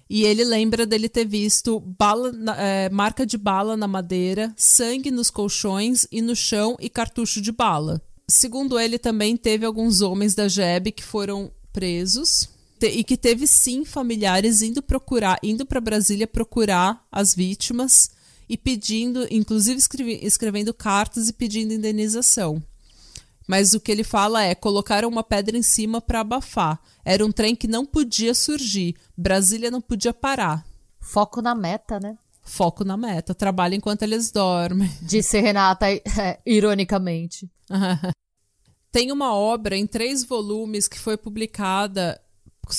E ele lembra dele ter visto bala, é, marca de bala na madeira, sangue nos colchões e no chão e cartucho de bala. Segundo ele, também teve alguns homens da JEB que foram presos e que teve sim familiares indo procurar, indo para Brasília procurar as vítimas e pedindo, inclusive escrevi, escrevendo cartas e pedindo indenização. Mas o que ele fala é: colocaram uma pedra em cima para abafar. Era um trem que não podia surgir. Brasília não podia parar. Foco na meta, né? Foco na meta. Trabalha enquanto eles dormem. Disse Renata, é, ironicamente. Tem uma obra em três volumes que foi publicada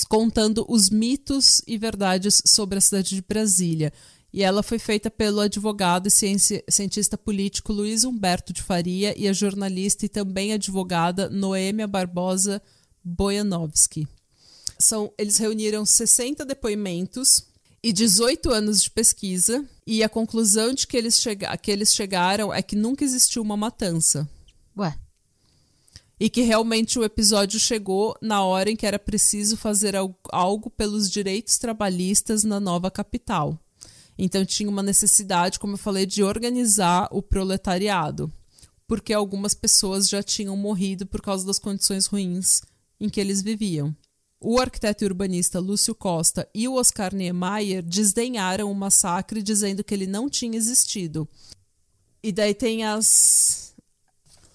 contando os mitos e verdades sobre a cidade de Brasília e ela foi feita pelo advogado e cientista político Luiz Humberto de Faria e a jornalista e também advogada Noêmia Barbosa Bojanovski. São, eles reuniram 60 depoimentos e 18 anos de pesquisa, e a conclusão de que eles, chega, que eles chegaram é que nunca existiu uma matança. Ué. E que realmente o episódio chegou na hora em que era preciso fazer algo pelos direitos trabalhistas na nova capital. Então tinha uma necessidade, como eu falei, de organizar o proletariado, porque algumas pessoas já tinham morrido por causa das condições ruins em que eles viviam. O arquiteto e urbanista Lúcio Costa e o Oscar Niemeyer desdenharam o massacre, dizendo que ele não tinha existido. E daí tem as.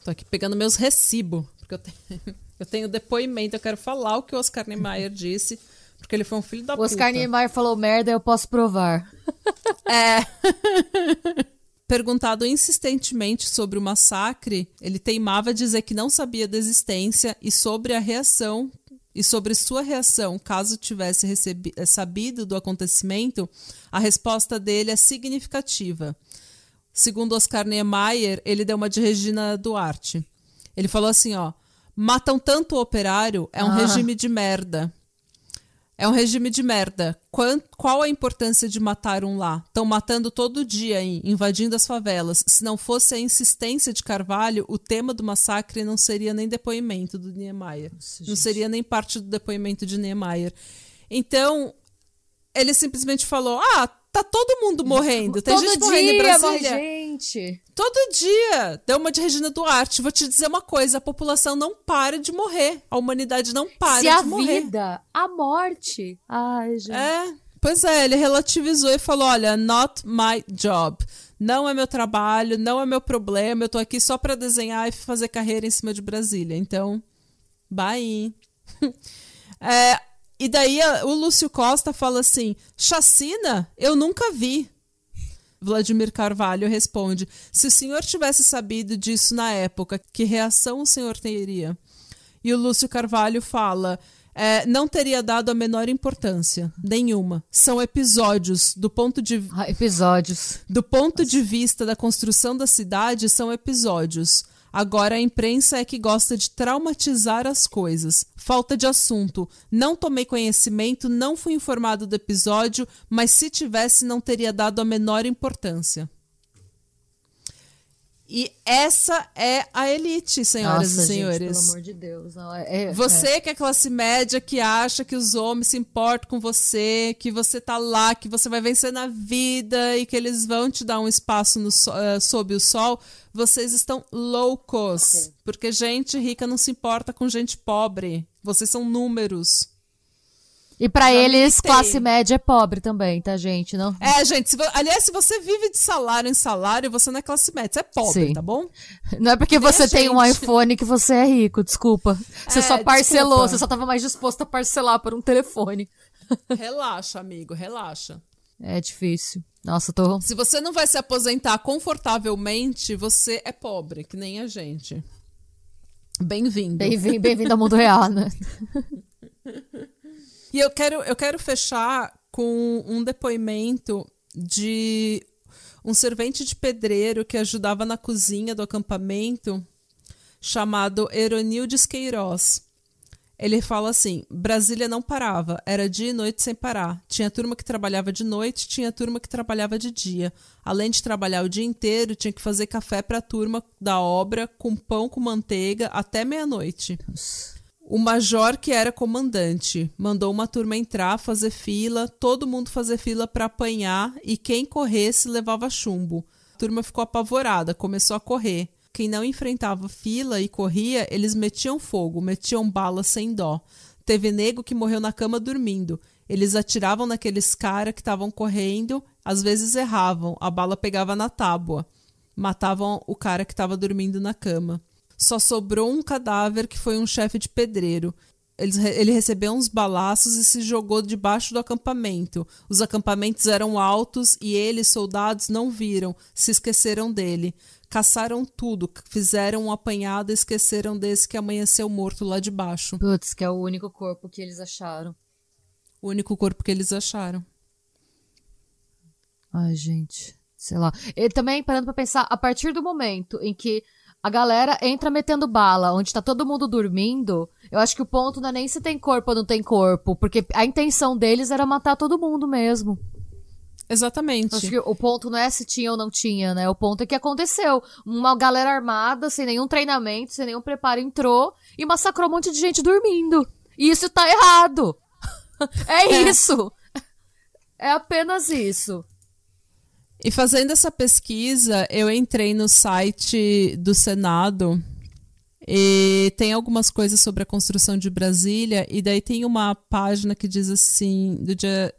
Tô aqui pegando meus recibos, porque eu tenho, eu tenho depoimento, eu quero falar o que o Oscar Niemeyer disse porque ele foi um filho da o puta. Oscar Niemeyer falou merda, eu posso provar. É. Perguntado insistentemente sobre o massacre, ele teimava dizer que não sabia da existência e sobre a reação e sobre sua reação caso tivesse recebi- sabido do acontecimento, a resposta dele é significativa. Segundo Oscar Niemeyer, ele deu uma de Regina Duarte. Ele falou assim, ó: "Matam tanto o operário, é um ah. regime de merda. É um regime de merda. Qual, qual a importância de matar um lá? Estão matando todo dia, aí, invadindo as favelas. Se não fosse a insistência de Carvalho, o tema do massacre não seria nem depoimento do Niemeyer. Nossa, não seria nem parte do depoimento de Niemeyer. Então, ele simplesmente falou: ah, tá todo mundo morrendo. Tem todo gente dia, morrendo em Brasília. gente. Todo dia. Deu uma de Regina Duarte. Vou te dizer uma coisa: a população não para de morrer. A humanidade não para Se de a morrer. vida, a morte. Ai, gente. É. Pois é, ele relativizou e falou: olha, not my job. Não é meu trabalho, não é meu problema. Eu tô aqui só para desenhar e fazer carreira em cima de Brasília. Então, bye. é, e daí o Lúcio Costa fala assim: chacina? Eu nunca vi. Vladimir Carvalho responde: Se o senhor tivesse sabido disso na época, que reação o senhor teria? E o Lúcio Carvalho fala: é, não teria dado a menor importância, nenhuma. São episódios do ponto de ah, episódios do ponto Nossa. de vista da construção da cidade são episódios. Agora a imprensa é que gosta de traumatizar as coisas. Falta de assunto. Não tomei conhecimento, não fui informado do episódio, mas se tivesse, não teria dado a menor importância. E essa é a elite, senhoras Nossa, e senhores. Gente, pelo amor de Deus. Não, é, é, você é. que é classe média que acha que os homens se importam com você, que você tá lá, que você vai vencer na vida e que eles vão te dar um espaço no, uh, sob o sol, vocês estão loucos. Sim. Porque gente rica não se importa com gente pobre. Vocês são números. E para eles, classe média é pobre também, tá, gente? Não... É, gente, se, aliás, se você vive de salário em salário, você não é classe média, você é pobre, Sim. tá bom? Não é porque você tem um iPhone que você é rico, desculpa. Você é, só parcelou, desculpa. você só tava mais disposto a parcelar por um telefone. Relaxa, amigo, relaxa. É difícil. Nossa, tô. Se você não vai se aposentar confortavelmente, você é pobre, que nem a gente. Bem-vindo. Bem-vindo bem ao mundo real, né? E eu quero, eu quero fechar com um depoimento de um servente de pedreiro que ajudava na cozinha do acampamento, chamado Eronildes Queiroz. Ele fala assim: Brasília não parava, era dia e noite sem parar. Tinha turma que trabalhava de noite, tinha turma que trabalhava de dia. Além de trabalhar o dia inteiro, tinha que fazer café para a turma da obra com pão com manteiga até meia-noite. O major, que era comandante, mandou uma turma entrar, fazer fila, todo mundo fazer fila para apanhar e quem corresse levava chumbo. A turma ficou apavorada, começou a correr. Quem não enfrentava fila e corria, eles metiam fogo, metiam bala sem dó. Teve nego que morreu na cama dormindo. Eles atiravam naqueles caras que estavam correndo, às vezes erravam, a bala pegava na tábua. Matavam o cara que estava dormindo na cama só sobrou um cadáver que foi um chefe de pedreiro. Ele, ele recebeu uns balaços e se jogou debaixo do acampamento. Os acampamentos eram altos e eles, soldados, não viram, se esqueceram dele. Caçaram tudo, fizeram um apanhado e esqueceram desse que amanheceu morto lá debaixo. Putz, que é o único corpo que eles acharam. O único corpo que eles acharam. Ai, gente. Sei lá. E também, parando pra pensar, a partir do momento em que a galera entra metendo bala, onde tá todo mundo dormindo. Eu acho que o ponto não é nem se tem corpo ou não tem corpo, porque a intenção deles era matar todo mundo mesmo. Exatamente. Acho que o ponto não é se tinha ou não tinha, né? O ponto é que aconteceu. Uma galera armada, sem nenhum treinamento, sem nenhum preparo, entrou e massacrou um monte de gente dormindo. E isso tá errado. é, é isso. É apenas isso. E fazendo essa pesquisa, eu entrei no site do Senado e tem algumas coisas sobre a construção de Brasília, e daí tem uma página que diz assim, do dia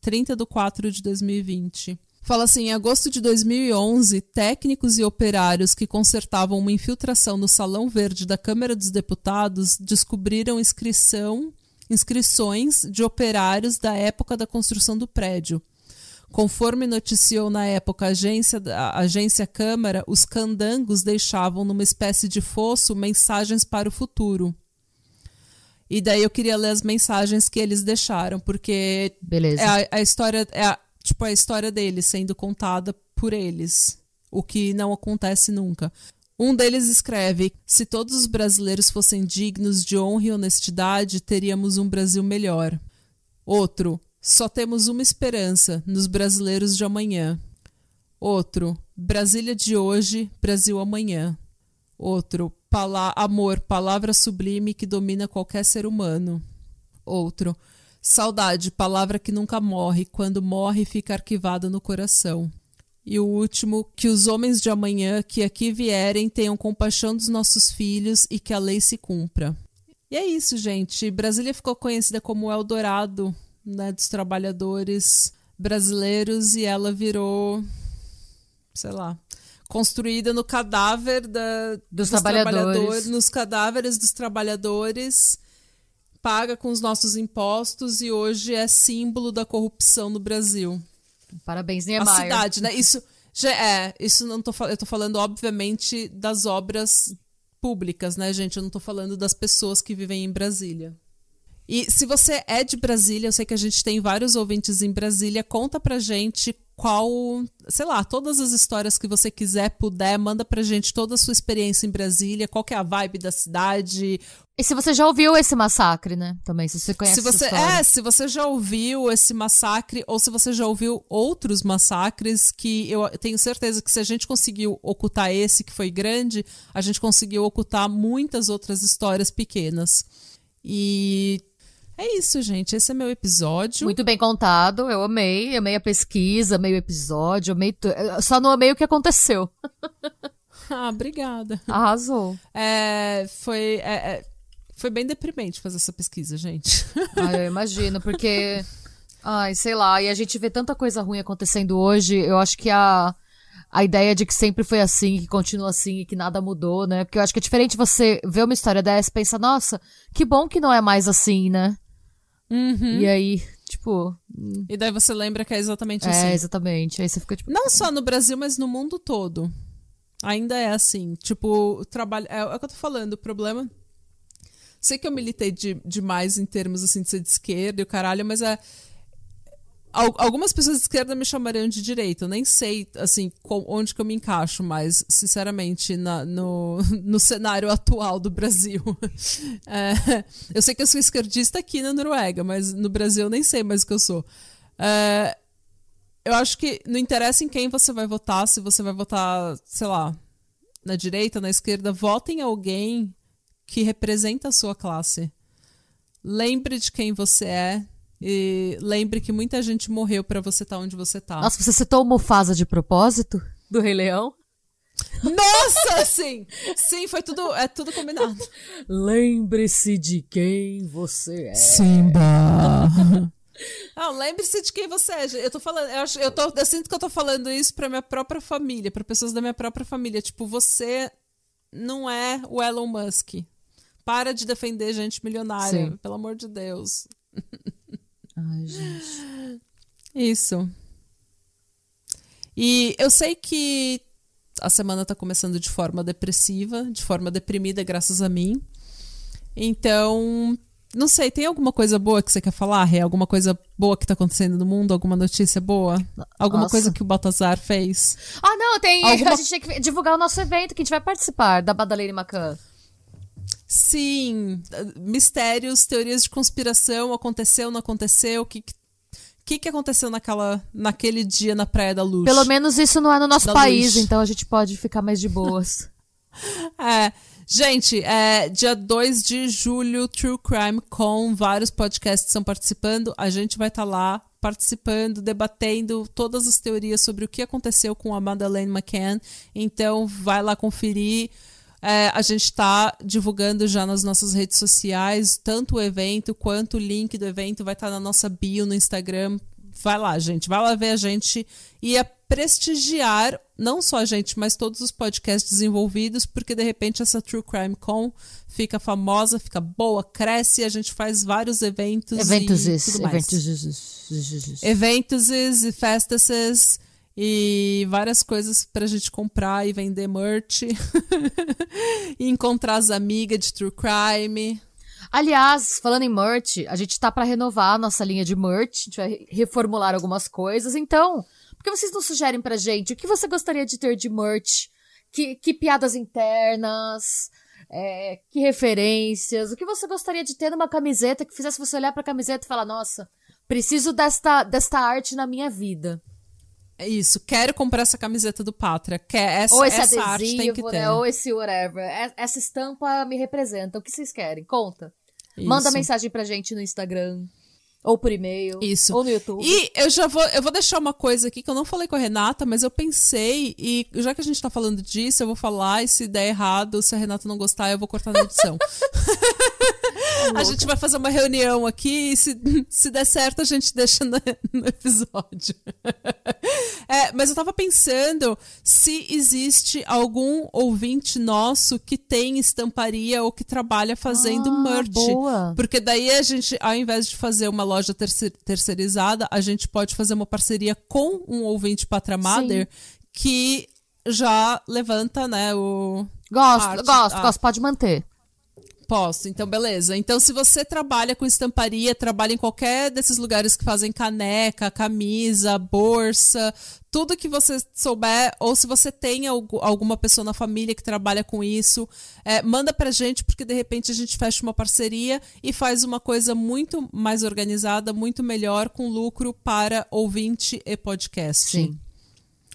30 de 4 de 2020. Fala assim: em agosto de 2011, técnicos e operários que consertavam uma infiltração no Salão Verde da Câmara dos Deputados descobriram inscrição, inscrições de operários da época da construção do prédio. Conforme noticiou na época a agência, a agência Câmara, os candangos deixavam numa espécie de fosso mensagens para o futuro. E daí eu queria ler as mensagens que eles deixaram, porque Beleza. É a, a história é a, tipo a história deles sendo contada por eles, o que não acontece nunca. Um deles escreve: Se todos os brasileiros fossem dignos de honra e honestidade, teríamos um Brasil melhor. Outro: só temos uma esperança nos brasileiros de amanhã. Outro, Brasília de hoje, Brasil amanhã. Outro, pala amor, palavra sublime que domina qualquer ser humano. Outro, saudade, palavra que nunca morre, quando morre fica arquivada no coração. E o último, que os homens de amanhã que aqui vierem tenham compaixão dos nossos filhos e que a lei se cumpra. E é isso, gente. Brasília ficou conhecida como Eldorado né, dos trabalhadores brasileiros e ela virou, sei lá, construída no cadáver da, dos, dos trabalhadores. trabalhadores, nos cadáveres dos trabalhadores, paga com os nossos impostos e hoje é símbolo da corrupção no Brasil. Parabéns, Niemeyer. A cidade, né? Isso já é, isso não tô eu tô falando obviamente das obras públicas, né, gente? Eu não tô falando das pessoas que vivem em Brasília. E se você é de Brasília, eu sei que a gente tem vários ouvintes em Brasília, conta pra gente qual, sei lá, todas as histórias que você quiser, puder, manda pra gente toda a sua experiência em Brasília, qual que é a vibe da cidade. E se você já ouviu esse massacre, né? Também, se você conhece se você, É, se você já ouviu esse massacre, ou se você já ouviu outros massacres, que eu tenho certeza que se a gente conseguiu ocultar esse, que foi grande, a gente conseguiu ocultar muitas outras histórias pequenas. E é isso, gente. Esse é meu episódio. Muito bem contado. Eu amei. Amei a pesquisa, amei o episódio, amei tu... Só não amei o que aconteceu. ah, obrigada. Arrasou. É, foi, é, é, foi bem deprimente fazer essa pesquisa, gente. ah, eu imagino, porque. Ai, sei lá. E a gente vê tanta coisa ruim acontecendo hoje. Eu acho que a a ideia de que sempre foi assim, que continua assim e que nada mudou, né? Porque eu acho que é diferente você ver uma história dessa e pensar, nossa, que bom que não é mais assim, né? Uhum. E aí, tipo. Hum. E daí você lembra que é exatamente é, assim. É, exatamente. Aí você fica tipo. Não só no Brasil, mas no mundo todo. Ainda é assim. Tipo, o trabalho. É, é o que eu tô falando, o problema. Sei que eu militei de, demais em termos assim de ser de esquerda e o caralho, mas é algumas pessoas de esquerda me chamariam de direita. Eu nem sei, assim, onde que eu me encaixo, mas, sinceramente, na, no, no cenário atual do Brasil. É, eu sei que eu sou esquerdista aqui na Noruega, mas no Brasil eu nem sei mais o que eu sou. É, eu acho que não interessa em quem você vai votar, se você vai votar, sei lá, na direita, na esquerda, vote em alguém que representa a sua classe. Lembre de quem você é, e lembre que muita gente morreu para você estar tá onde você tá. Nossa, você citou o Mufasa de propósito? Do Rei Leão? Nossa, sim! Sim, foi tudo, é tudo combinado. Lembre-se de quem você é. Simba! Não, lembre-se de quem você é. Eu tô falando, eu, acho, eu, tô, eu sinto que eu tô falando isso pra minha própria família, pra pessoas da minha própria família. Tipo, você não é o Elon Musk. Para de defender gente milionária, Sim. pelo amor de Deus. Ai, gente. Isso. E eu sei que a semana tá começando de forma depressiva, de forma deprimida, graças a mim. Então, não sei, tem alguma coisa boa que você quer falar? É alguma coisa boa que tá acontecendo no mundo? Alguma notícia boa? Alguma Nossa. coisa que o Baltazar fez? Ah, não, tem. Alguma... A gente tem que divulgar o nosso evento que a gente vai participar da Badalene Macan. Sim, mistérios, teorias de conspiração, aconteceu, não aconteceu, o que, que, que aconteceu naquela, naquele dia na Praia da Luz? Pelo menos isso não é no nosso da país, luz. então a gente pode ficar mais de boas. é. Gente, é dia 2 de julho, True Crime com vários podcasts estão participando. A gente vai estar tá lá participando, debatendo todas as teorias sobre o que aconteceu com a Madeleine McCann. Então, vai lá conferir. É, a gente está divulgando já nas nossas redes sociais, tanto o evento quanto o link do evento vai estar tá na nossa bio no Instagram. Vai lá, gente, vai lá ver a gente e a prestigiar não só a gente, mas todos os podcasts envolvidos, porque de repente essa True Crime Con fica famosa, fica boa, cresce a gente faz vários eventos. Eventos, e tudo mais. eventos, eventos e festas e várias coisas pra gente comprar e vender merch. e encontrar as amigas de True Crime. Aliás, falando em merch, a gente tá para renovar a nossa linha de merch, a gente vai reformular algumas coisas. Então, por que vocês não sugerem pra gente o que você gostaria de ter de merch? Que, que piadas internas? É, que referências? O que você gostaria de ter numa camiseta que fizesse você olhar pra camiseta e falar: Nossa, preciso desta, desta arte na minha vida? É isso, quero comprar essa camiseta do Pátria. Quer, essa, ou esse essa adesivo, arte tem que ter. Né? Ou esse whatever. É, essa estampa me representa. O que vocês querem? Conta. Isso. Manda mensagem pra gente no Instagram. Ou por e-mail. Isso. Ou no YouTube. E eu já vou, eu vou deixar uma coisa aqui que eu não falei com a Renata, mas eu pensei, e já que a gente tá falando disso, eu vou falar, e se der errado, se a Renata não gostar, eu vou cortar na edição. a gente vai fazer uma reunião aqui e se, se der certo a gente deixa no, no episódio. É, mas eu tava pensando se existe algum ouvinte nosso que tem estamparia ou que trabalha fazendo Ah, merch. boa. Porque daí a gente, ao invés de fazer uma loja terce- terceirizada, a gente pode fazer uma parceria com um ouvinte Patramader que já levanta, né, o, Gosto, Arte, gosto, ah. gosto. Pode manter. Posso, então beleza. Então, se você trabalha com estamparia, trabalha em qualquer desses lugares que fazem caneca, camisa, bolsa, tudo que você souber, ou se você tem algu- alguma pessoa na família que trabalha com isso, é, manda pra gente, porque de repente a gente fecha uma parceria e faz uma coisa muito mais organizada, muito melhor, com lucro para ouvinte e podcast Sim.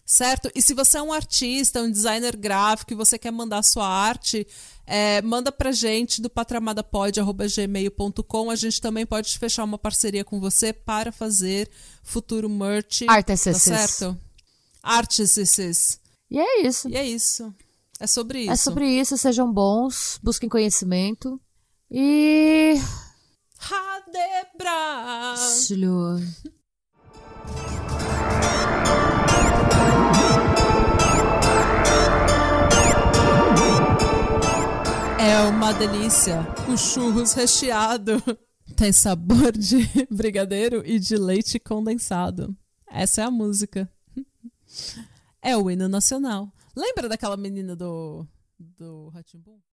Certo? E se você é um artista, um designer gráfico e você quer mandar sua arte, é, manda pra gente do patramadapod.gmail.com. A gente também pode fechar uma parceria com você para fazer futuro merch. Artists. Tá certo? Artists. E é isso. E é isso. É sobre isso. É sobre isso. Sejam bons, busquem conhecimento. E. Radebra! Slur. É uma delícia. O churros recheado tem sabor de brigadeiro e de leite condensado. Essa é a música. É o hino nacional. Lembra daquela menina do do Ratimbum?